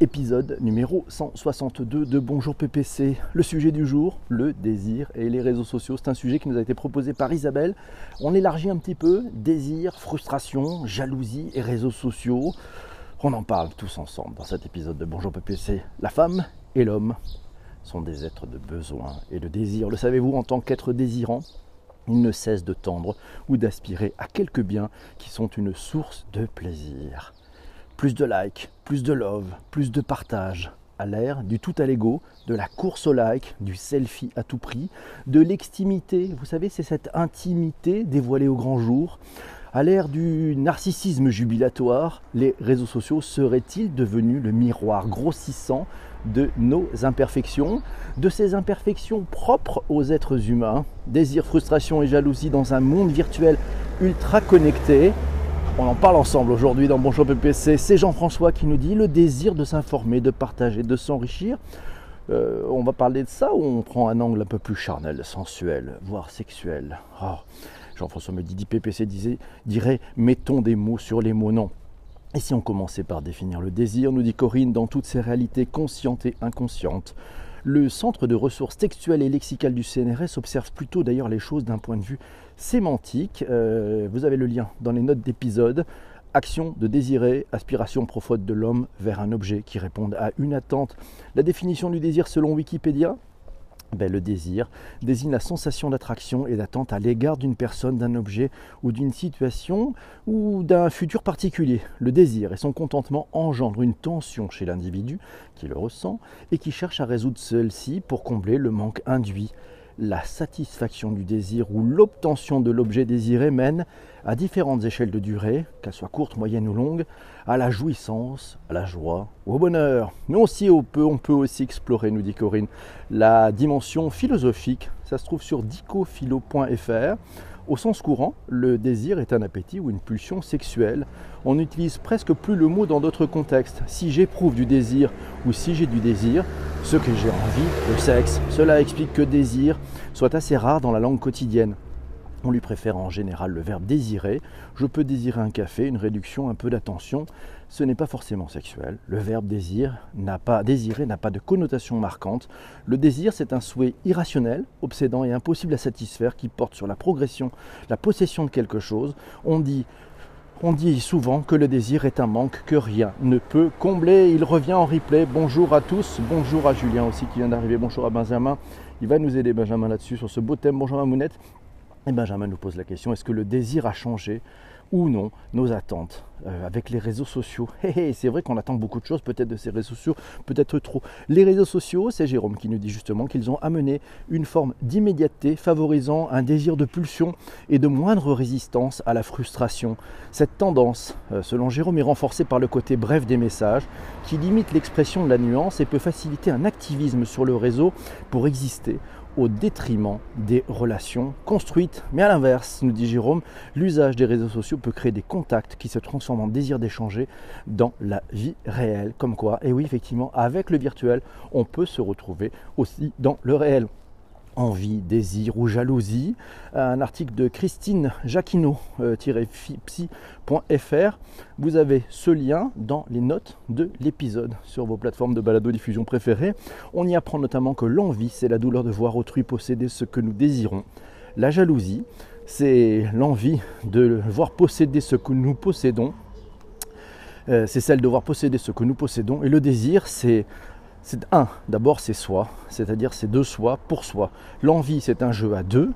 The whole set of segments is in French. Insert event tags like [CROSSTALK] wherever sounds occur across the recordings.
Épisode numéro 162 de Bonjour PPC. Le sujet du jour, le désir et les réseaux sociaux. C'est un sujet qui nous a été proposé par Isabelle. On élargit un petit peu. Désir, frustration, jalousie et réseaux sociaux. On en parle tous ensemble dans cet épisode de Bonjour PPC. La femme et l'homme sont des êtres de besoin et de désir. Le savez-vous, en tant qu'être désirant, ils ne cessent de tendre ou d'aspirer à quelques biens qui sont une source de plaisir. Plus de likes, plus de love, plus de partage. À l'ère du tout à l'ego, de la course au like, du selfie à tout prix, de l'extimité. Vous savez, c'est cette intimité dévoilée au grand jour. À l'ère du narcissisme jubilatoire, les réseaux sociaux seraient-ils devenus le miroir grossissant de nos imperfections, de ces imperfections propres aux êtres humains, désir, frustration et jalousie dans un monde virtuel ultra connecté on en parle ensemble aujourd'hui dans Bonjour PPC. C'est Jean-François qui nous dit le désir de s'informer, de partager, de s'enrichir. Euh, on va parler de ça ou on prend un angle un peu plus charnel, sensuel, voire sexuel? Oh, Jean-François me dit, PPC disait, dirait mettons des mots sur les mots non. Et si on commençait par définir le désir, nous dit Corinne, dans toutes ses réalités conscientes et inconscientes, le centre de ressources textuelles et lexicales du CNRS observe plutôt d'ailleurs les choses d'un point de vue sémantique. Euh, vous avez le lien dans les notes d'épisode. Action de désirer, aspiration profonde de l'homme vers un objet qui réponde à une attente. La définition du désir selon Wikipédia, ben, le désir désigne la sensation d'attraction et d'attente à l'égard d'une personne, d'un objet ou d'une situation ou d'un futur particulier. Le désir et son contentement engendrent une tension chez l'individu qui le ressent et qui cherche à résoudre celle-ci pour combler le manque induit la satisfaction du désir ou l'obtention de l'objet désiré mène à différentes échelles de durée, qu'elles soient courtes, moyennes ou longues, à la jouissance, à la joie ou au bonheur. Mais aussi on peut, on peut aussi explorer, nous dit Corinne, la dimension philosophique. Ça se trouve sur dicophilo.fr. Au sens courant, le désir est un appétit ou une pulsion sexuelle. On n'utilise presque plus le mot dans d'autres contextes. Si j'éprouve du désir ou si j'ai du désir, ce que j'ai envie, le sexe, cela explique que désir soit assez rare dans la langue quotidienne. On lui préfère en général le verbe désirer. Je peux désirer un café, une réduction, un peu d'attention. Ce n'est pas forcément sexuel. Le verbe désir n'a pas désirer n'a pas de connotation marquante. Le désir, c'est un souhait irrationnel, obsédant et impossible à satisfaire qui porte sur la progression, la possession de quelque chose. On dit on dit souvent que le désir est un manque que rien ne peut combler. Il revient en replay. Bonjour à tous. Bonjour à Julien aussi qui vient d'arriver. Bonjour à Benjamin. Il va nous aider, Benjamin, là-dessus, sur ce beau thème. Bonjour à Mounette. Et Benjamin nous pose la question, est-ce que le désir a changé ou non nos attentes euh, avec les réseaux sociaux? [LAUGHS] c'est vrai qu'on attend beaucoup de choses peut-être de ces réseaux sociaux, peut-être trop. Les réseaux sociaux, c'est Jérôme qui nous dit justement qu'ils ont amené une forme d'immédiateté favorisant un désir de pulsion et de moindre résistance à la frustration. Cette tendance, euh, selon Jérôme, est renforcée par le côté bref des messages qui limite l'expression de la nuance et peut faciliter un activisme sur le réseau pour exister au détriment des relations construites. Mais à l'inverse, nous dit Jérôme, l'usage des réseaux sociaux peut créer des contacts qui se transforment en désir d'échanger dans la vie réelle. Comme quoi, et oui, effectivement, avec le virtuel, on peut se retrouver aussi dans le réel envie, désir ou jalousie. Un article de Christine Jacquino-psy.fr. Vous avez ce lien dans les notes de l'épisode sur vos plateformes de balado-diffusion préférées. On y apprend notamment que l'envie, c'est la douleur de voir autrui posséder ce que nous désirons. La jalousie, c'est l'envie de voir posséder ce que nous possédons. Euh, c'est celle de voir posséder ce que nous possédons. Et le désir, c'est c'est un, d'abord c'est soi, c'est-à-dire c'est de soi pour soi. L'envie c'est un jeu à deux,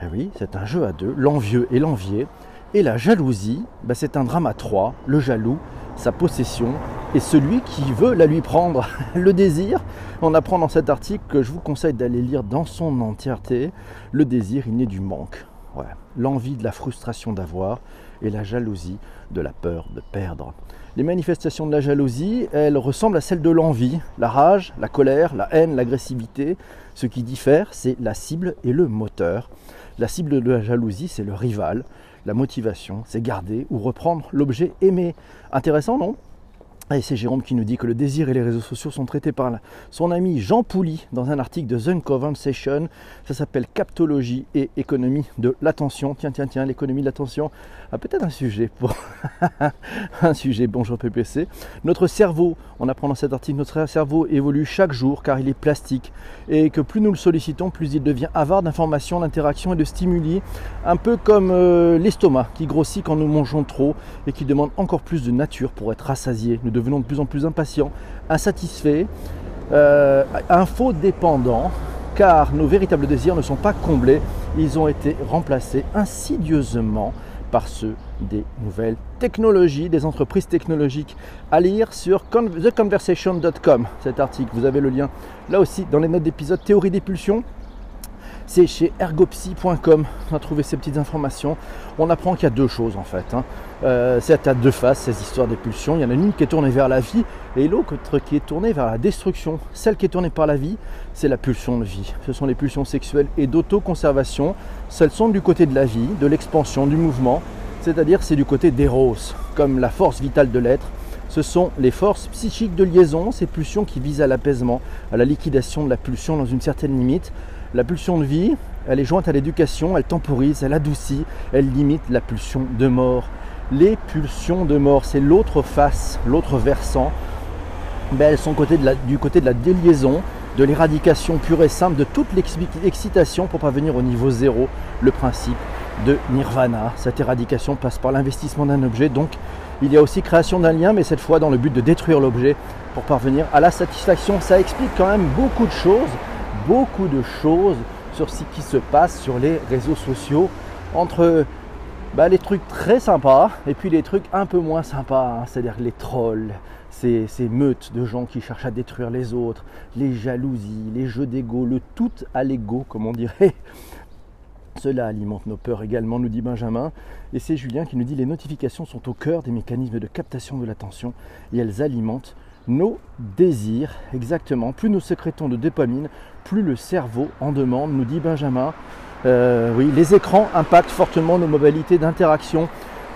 eh oui, c'est un jeu à deux, l'envieux et l'envié. Et la jalousie, bah, c'est un drame à trois, le jaloux, sa possession, et celui qui veut la lui prendre. [LAUGHS] le désir, on apprend dans cet article que je vous conseille d'aller lire dans son entièreté, le désir il naît du manque. L'envie de la frustration d'avoir et la jalousie de la peur de perdre. Les manifestations de la jalousie, elles ressemblent à celles de l'envie, la rage, la colère, la haine, l'agressivité. Ce qui diffère, c'est la cible et le moteur. La cible de la jalousie, c'est le rival. La motivation, c'est garder ou reprendre l'objet aimé. Intéressant, non? Et c'est Jérôme qui nous dit que le désir et les réseaux sociaux sont traités par son ami Jean Pouly dans un article de The Conversation. Ça s'appelle Captologie et économie de l'attention. Tiens, tiens, tiens, l'économie de l'attention a peut-être un sujet pour [LAUGHS] un sujet. Bonjour PPC. Notre cerveau, on apprend dans cet article, notre cerveau évolue chaque jour car il est plastique et que plus nous le sollicitons, plus il devient avare d'informations, d'interactions et de stimuli. Un peu comme euh, l'estomac qui grossit quand nous mangeons trop et qui demande encore plus de nature pour être rassasié devenons de plus en plus impatients, insatisfaits, euh, infodépendants, car nos véritables désirs ne sont pas comblés, ils ont été remplacés insidieusement par ceux des nouvelles technologies, des entreprises technologiques. À lire sur theconversation.com, cet article. Vous avez le lien là aussi dans les notes d'épisode Théorie des pulsions c'est chez ergopsy.com. On a trouvé ces petites informations. On apprend qu'il y a deux choses en fait. Hein. Euh, c'est à deux faces ces histoires des pulsions. Il y en a une qui est tournée vers la vie et l'autre qui est tournée vers la destruction. Celle qui est tournée par la vie, c'est la pulsion de vie. Ce sont les pulsions sexuelles et d'autoconservation. Celles sont du côté de la vie, de l'expansion, du mouvement. C'est-à-dire c'est du côté d'Eros, comme la force vitale de l'être. Ce sont les forces psychiques de liaison, ces pulsions qui visent à l'apaisement, à la liquidation de la pulsion dans une certaine limite. La pulsion de vie, elle est jointe à l'éducation, elle temporise, elle adoucit, elle limite la pulsion de mort. Les pulsions de mort, c'est l'autre face, l'autre versant. Ben, elles sont du côté de la déliaison, de l'éradication pure et simple de toute l'excitation pour parvenir au niveau zéro, le principe de nirvana. Cette éradication passe par l'investissement d'un objet, donc il y a aussi création d'un lien, mais cette fois dans le but de détruire l'objet pour parvenir à la satisfaction. Ça explique quand même beaucoup de choses beaucoup de choses sur ce qui se passe sur les réseaux sociaux entre bah, les trucs très sympas et puis les trucs un peu moins sympas, hein. c'est-à-dire les trolls, ces, meutes de gens qui cherchent à détruire les autres, les jalousies, les jeux d'ego, le tout à l'ego comme on dirait. Cela alimente nos peurs également, nous dit Benjamin. Et c'est Julien qui nous dit les notifications sont au cœur des mécanismes de captation de l'attention et elles alimentent nos désirs. Exactement. Plus nous sécrétons de dopamine, plus le cerveau en demande, nous dit Benjamin. Euh, oui, les écrans impactent fortement nos modalités d'interaction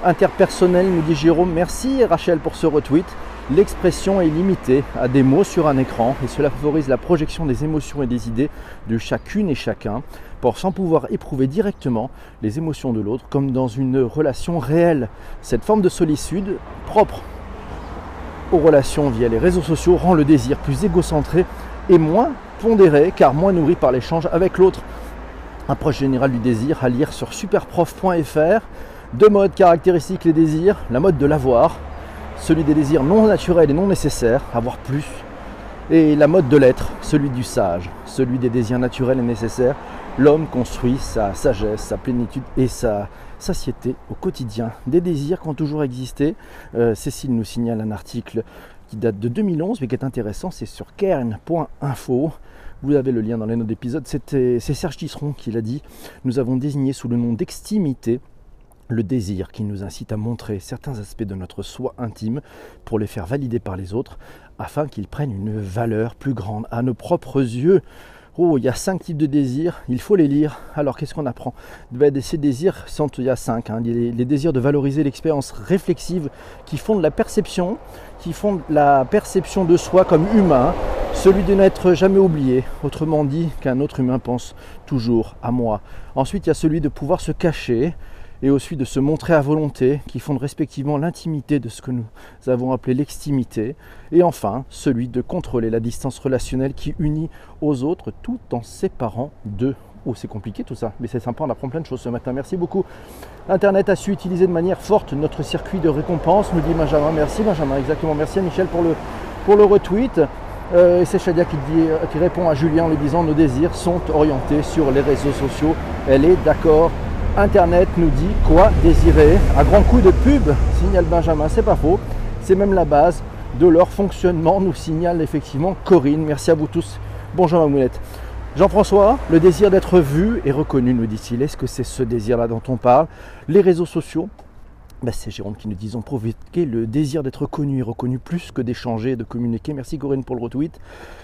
interpersonnelle, nous dit Jérôme. Merci Rachel pour ce retweet. L'expression est limitée à des mots sur un écran et cela favorise la projection des émotions et des idées de chacune et chacun pour sans pouvoir éprouver directement les émotions de l'autre comme dans une relation réelle. Cette forme de solitude propre aux relations via les réseaux sociaux rend le désir plus égocentré et moins pondéré car moins nourri par l'échange avec l'autre. Approche générale du désir à lire sur superprof.fr. Deux modes caractéristiques les désirs. La mode de l'avoir, celui des désirs non naturels et non nécessaires, avoir plus. Et la mode de l'être, celui du sage, celui des désirs naturels et nécessaires. L'homme construit sa sagesse, sa plénitude et sa satiété au quotidien. Des désirs qui ont toujours existé. Euh, Cécile nous signale un article qui date de 2011 mais qui est intéressant, c'est sur kern.info. Vous avez le lien dans les notes d'épisode. C'est Serge Tisseron qui l'a dit. Nous avons désigné sous le nom d'extimité le désir qui nous incite à montrer certains aspects de notre soi intime pour les faire valider par les autres afin qu'ils prennent une valeur plus grande à nos propres yeux. Oh, il y a cinq types de désirs, il faut les lire. Alors qu'est-ce qu'on apprend? Ben, Ces désirs sont, il y a cinq. Hein. Les, les, désirs de valoriser l'expérience réflexive qui font de la perception, qui font la perception de soi comme humain, celui de n'être jamais oublié, autrement dit qu'un autre humain pense toujours à moi. Ensuite, il y a celui de pouvoir se cacher, et aussi de se montrer à volonté, qui fondent respectivement l'intimité de ce que nous avons appelé l'extimité, et enfin celui de contrôler la distance relationnelle qui unit aux autres tout en séparant d'eux. Oh, c'est compliqué tout ça, mais c'est sympa, on apprend plein de choses ce matin. Merci beaucoup. Internet a su utiliser de manière forte notre circuit de récompense, nous dit Benjamin. Merci Benjamin, exactement. Merci à Michel pour le, pour le retweet. Euh, et c'est Shadia dit, qui répond à Julien en lui disant nos désirs sont orientés sur les réseaux sociaux. Elle est d'accord Internet nous dit quoi désirer à grand coup de pub, signale Benjamin, c'est pas faux. C'est même la base de leur fonctionnement, nous signale effectivement Corinne. Merci à vous tous. Bonjour Mamounette. Jean-François, le désir d'être vu et reconnu, nous dit-il. Est-ce que c'est ce désir-là dont on parle? Les réseaux sociaux bah, c'est Jérôme qui nous dit ont provoqué le désir d'être connu et reconnu plus que d'échanger, de communiquer. Merci Corinne pour le retweet.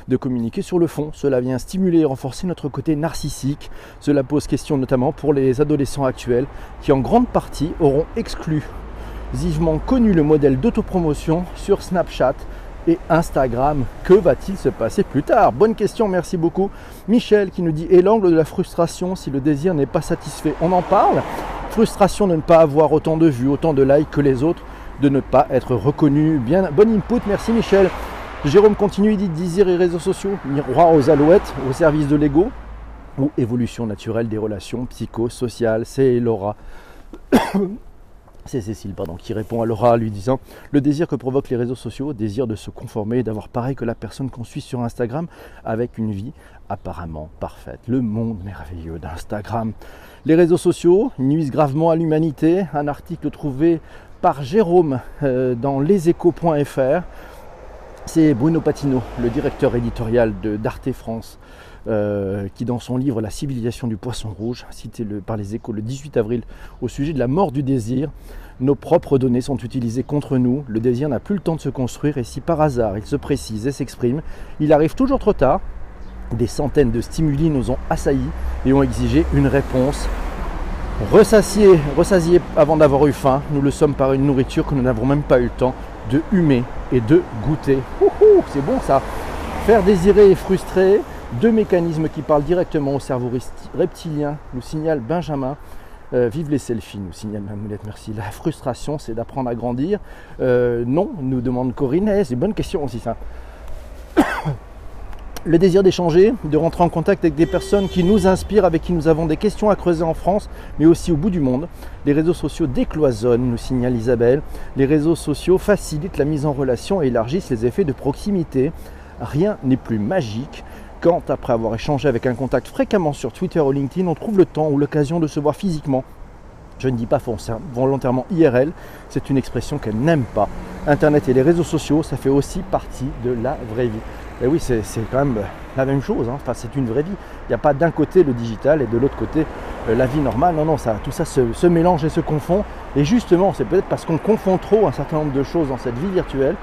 De communiquer sur le fond. Cela vient stimuler et renforcer notre côté narcissique. Cela pose question notamment pour les adolescents actuels qui en grande partie auront exclu vivement connu le modèle d'autopromotion sur Snapchat et Instagram. Que va-t-il se passer plus tard? Bonne question, merci beaucoup. Michel qui nous dit Et l'angle de la frustration si le désir n'est pas satisfait? On en parle? Frustration de ne pas avoir autant de vues, autant de likes que les autres, de ne pas être reconnu. Bien, bon input, merci Michel. Jérôme continue, il dit désir et réseaux sociaux, miroir aux alouettes, au service de l'ego ou évolution naturelle des relations psychosociales. C'est Laura. C'est Cécile pardon, qui répond à Laura lui disant Le désir que provoquent les réseaux sociaux, désir de se conformer, d'avoir pareil que la personne qu'on suit sur Instagram, avec une vie apparemment parfaite. Le monde merveilleux d'Instagram. Les réseaux sociaux nuisent gravement à l'humanité. Un article trouvé par Jérôme euh, dans leséchos.fr. C'est Bruno Patino, le directeur éditorial de d'Arte France, euh, qui dans son livre La civilisation du poisson rouge, cité par les échos le 18 avril au sujet de la mort du désir, nos propres données sont utilisées contre nous, le désir n'a plus le temps de se construire et si par hasard il se précise et s'exprime, il arrive toujours trop tard. Des centaines de stimuli nous ont assaillis et ont exigé une réponse. Ressassiés, ressassiés avant d'avoir eu faim, nous le sommes par une nourriture que nous n'avons même pas eu le temps de humer et de goûter. C'est bon ça Faire désirer et frustrer, deux mécanismes qui parlent directement au cerveau reptilien, nous signale Benjamin. Euh, vive les selfies, nous signale Mamoulette, merci. La frustration, c'est d'apprendre à grandir. Euh, non, nous demande Corinne. Eh, c'est une bonne question aussi ça. [COUGHS] le désir d'échanger, de rentrer en contact avec des personnes qui nous inspirent, avec qui nous avons des questions à creuser en France, mais aussi au bout du monde. Les réseaux sociaux décloisonnent, nous signale Isabelle. Les réseaux sociaux facilitent la mise en relation et élargissent les effets de proximité. Rien n'est plus magique quand, après avoir échangé avec un contact fréquemment sur Twitter ou LinkedIn, on trouve le temps ou l'occasion de se voir physiquement. Je ne dis pas volontairement IRL, c'est une expression qu'elle n'aime pas. Internet et les réseaux sociaux, ça fait aussi partie de la vraie vie. Et oui, c'est quand même la même chose, hein. enfin, c'est une vraie vie. Il n'y a pas d'un côté le digital et de l'autre côté euh, la vie normale. Non, non, ça, tout ça se, mélange et se confond. Et justement, c'est peut-être parce qu'on confond trop un certain nombre de choses dans cette vie virtuelle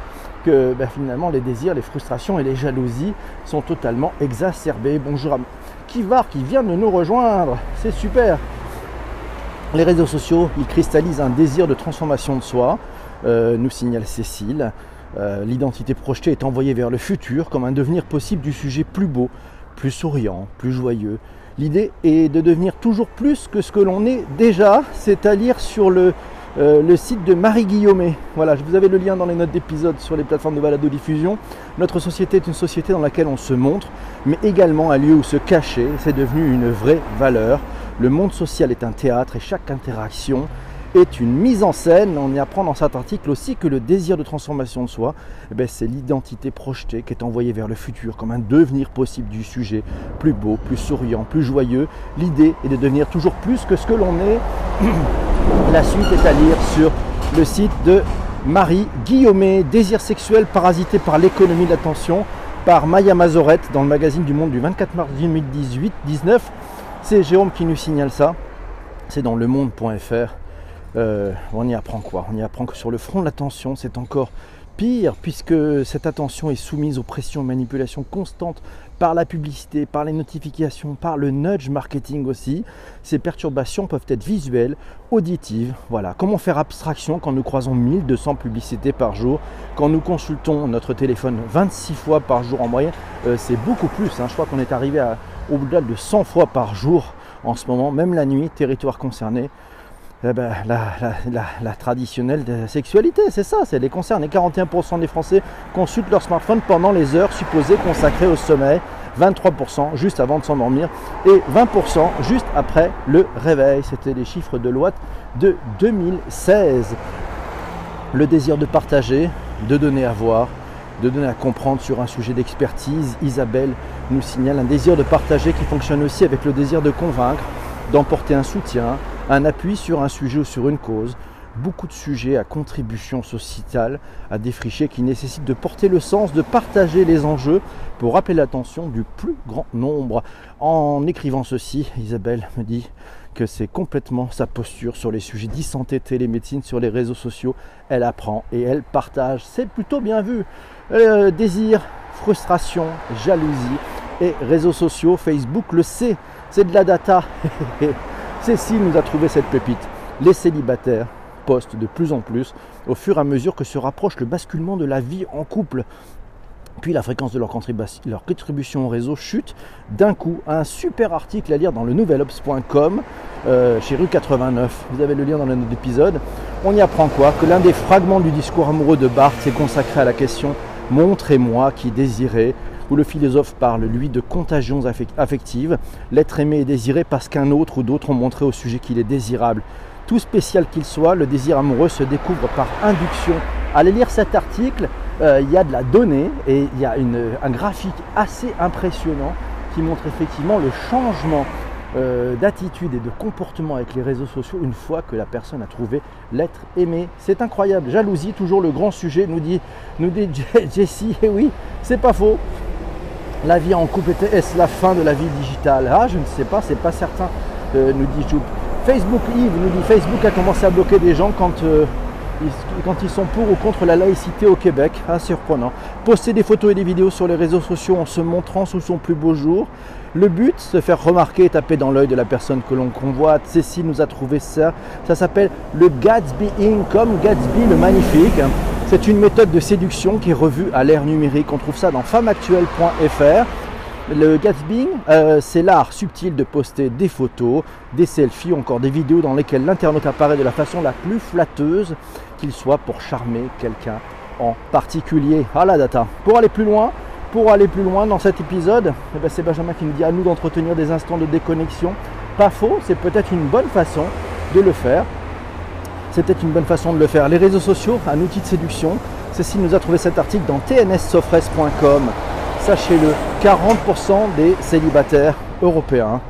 que ben, finalement les désirs, les frustrations et les jalousies sont totalement exacerbés. Bonjour à Kivar qui vient de nous rejoindre, c'est super. Les réseaux sociaux, ils cristallisent un désir de transformation de soi, euh, nous signale Cécile. Euh, l'identité projetée est envoyée vers le futur comme un devenir possible du sujet plus beau, plus souriant, plus joyeux. L'idée est de devenir toujours plus que ce que l'on est déjà, c'est à lire sur le euh, le site de Marie Guillaumet. Voilà, je vous avais le lien dans les notes d'épisode sur les plateformes de balado-diffusion. Notre société est une société dans laquelle on se montre, mais également un lieu où se cacher. C'est devenu une vraie valeur. Le monde social est un théâtre et chaque interaction est une mise en scène. On y apprend dans cet article aussi que le désir de transformation de soi, eh ben, c'est l'identité projetée qui est envoyée vers le futur comme un devenir possible du sujet, plus beau, plus souriant, plus joyeux. L'idée est de devenir toujours plus que ce que l'on est. [CLEARS THROAT] La suite est à lire sur le site de Marie Guillaumet, Désir sexuel parasité par l'économie de l'attention, par Maya Mazorette dans le magazine du Monde du 24 mars 2018-19. C'est Jérôme qui nous signale ça. C'est dans lemonde.fr. Euh, on y apprend quoi? On y apprend que sur le front de l'attention, c'est encore pire puisque cette attention est soumise aux pressions et manipulations constantes par la publicité, par les notifications, par le nudge marketing aussi. Ces perturbations peuvent être visuelles, auditives. Voilà. Comment faire abstraction quand nous croisons 1200 publicités par jour, quand nous consultons notre téléphone 26 fois par jour en moyenne euh, C'est beaucoup plus. Hein. Je crois qu'on est arrivé au-delà de 100 fois par jour en ce moment, même la nuit, territoire concerné. Eh ben, la, traditionnelle sexualité, c'est ça, c'est les concerts. Et 41% des Français consultent leur smartphone pendant les heures supposées consacrées au sommeil, 23% juste avant de s'endormir et 20% juste après le réveil. C'était les chiffres de loi de 2016. Le désir de partager, de donner à voir, de donner à comprendre sur un sujet d'expertise. Isabelle nous signale un désir de partager qui fonctionne aussi avec le désir de convaincre, d'emporter un soutien, un appui sur un sujet ou sur une cause, beaucoup de sujets à contribution sociétale à défricher qui nécessitent de porter le sens, de partager les enjeux pour rappeler l'attention du plus grand nombre. En écrivant ceci, Isabelle me dit que c'est complètement sa posture sur les sujets d'e-santé, télémédecine, sur les réseaux sociaux. Elle apprend et elle partage. C'est plutôt bien vu. Euh, désir, frustration, jalousie et réseaux sociaux, Facebook le sait. C'est de la data. [LAUGHS] Cécile nous a trouvé cette pépite. Les célibataires postent de plus en plus au fur et à mesure que se rapproche le basculement de la vie en couple. Puis la fréquence de leur, contribution au réseau chute d'un coup. Un super article à lire dans le nouvelops.com euh, chez rue 89. Vous avez le lien dans le d'épisode. On y apprend quoi? Que l'un des fragments du discours amoureux de Barthes s'est consacré à la question Montrez-moi qui désirait où le philosophe parle, lui, de contagions affectives. L'être aimé est désiré parce qu'un autre ou d'autres ont montré au sujet qu'il est désirable. Tout spécial qu'il soit, le désir amoureux se découvre par induction. Allez lire cet article, euh, il y a de la donnée et il y a un graphique assez impressionnant qui montre effectivement le changement euh, d'attitude et de comportement avec les réseaux sociaux une fois que la personne a trouvé l'être aimé. C'est incroyable. Jalousie, toujours le grand sujet, nous dit, nous dit [LAUGHS] Jessie. Et oui, c'est pas faux. La vie en couple est-ce la fin de la vie digitale? Ah, je ne sais pas, c'est pas certain, euh, nous dit Joup. Facebook, Yves nous dit Facebook a commencé à bloquer des gens quand quand ils sont pour ou contre la laïcité au Québec. Ah, surprenant. Poster des photos et des vidéos sur les réseaux sociaux en se montrant sous son plus beau jour. Le but, se faire remarquer et taper dans l'œil de la personne que l'on convoite. Cécile nous a trouvé ça. Ça s'appelle le Gatsby comme Gatsby le magnifique. C'est une méthode de séduction qui est revue à l'ère numérique. On trouve ça dans femmeactuelle.fr. Le Gatsby, euh, c'est l'art subtil de poster des photos, des selfies ou encore des vidéos dans lesquelles l'internaute apparaît de la façon la plus flatteuse qu'il soit pour charmer quelqu'un en particulier. Ah la data. Pour aller plus loin, pour aller plus loin dans cet épisode, eh ben, c'est Benjamin qui nous dit à nous d'entretenir des instants de déconnexion. Pas faux, c'est peut-être une bonne façon de le faire. C'est peut-être une bonne façon de le faire. Les réseaux sociaux, un outil de séduction. Cécile nous a trouvé cet article dans tnssofres.com. Sachez-le, 40% des célibataires européens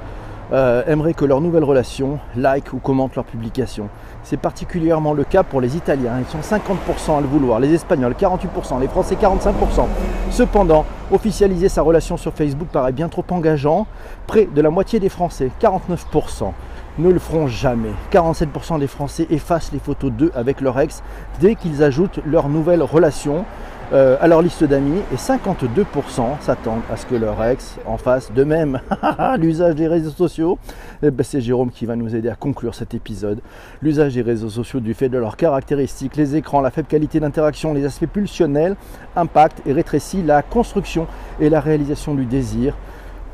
euh, aimeraient que leur nouvelle relation like ou commente leur publication. C'est particulièrement le cas pour les Italiens, ils sont 50% à le vouloir, les Espagnols 48%, les Français 45%. Cependant, officialiser sa relation sur Facebook paraît bien trop engageant. Près de la moitié des Français, 49%, ne le feront jamais. 47% des Français effacent les photos d'eux avec leur ex dès qu'ils ajoutent leur nouvelle relation. Euh, à leur liste d'amis et 52% s'attendent à ce que leur ex en fasse de même. [LAUGHS] L'usage des réseaux sociaux, eh ben, c'est Jérôme qui va nous aider à conclure cet épisode. L'usage des réseaux sociaux du fait de leurs caractéristiques, les écrans, la faible qualité d'interaction, les aspects pulsionnels, impacte et rétrécit la construction et la réalisation du désir.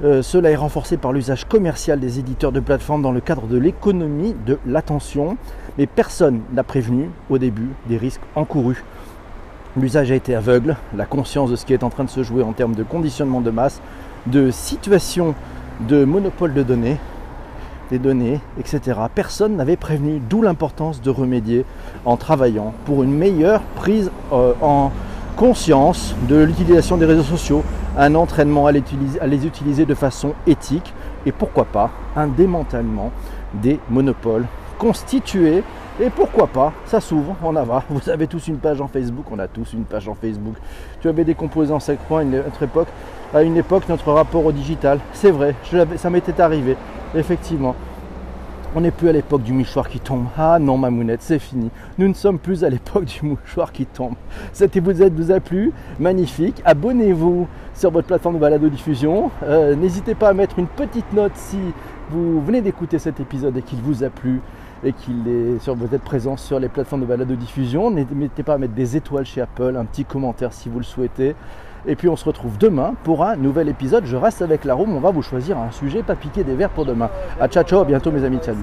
Euh, cela est renforcé par l'usage commercial des éditeurs de plateformes dans le cadre de l'économie de l'attention, mais personne n'a prévenu au début des risques encourus. L'usage a été aveugle, la conscience de ce qui est en train de se jouer en termes de conditionnement de masse, de situation de monopole de données, des données, etc. Personne n'avait prévenu, d'où l'importance de remédier en travaillant pour une meilleure prise euh, en conscience de l'utilisation des réseaux sociaux, un entraînement à les, utiliser de façon éthique et pourquoi pas un démantèlement des monopoles constitués et pourquoi pas, ça s'ouvre, on a va. [LAUGHS] Vous avez tous une page en Facebook, on a tous une page en Facebook. Tu avais décomposé en 5 points à notre époque, à une époque, notre rapport au digital. C'est vrai, ça m'était arrivé, effectivement. On n'est plus à l'époque du mouchoir qui tombe. Ah non, ma mounette, c'est fini. Nous ne sommes plus à l'époque du mouchoir qui tombe. Cet épisode vous a plu? Magnifique. Abonnez-vous sur votre plateforme de balado-diffusion. Euh, n'hésitez pas à mettre une petite note si vous venez d'écouter cet épisode et qu'il vous a plu et qu'il est sur votre présence sur les plateformes de balade de diffusion. N'hésitez pas à mettre des étoiles chez Apple, un petit commentaire si vous le souhaitez. Et puis on se retrouve demain pour un nouvel épisode. Je reste avec la room, on va vous choisir un sujet, pas piquer des verres pour demain. A ciao ciao, à bientôt mes amis, salut.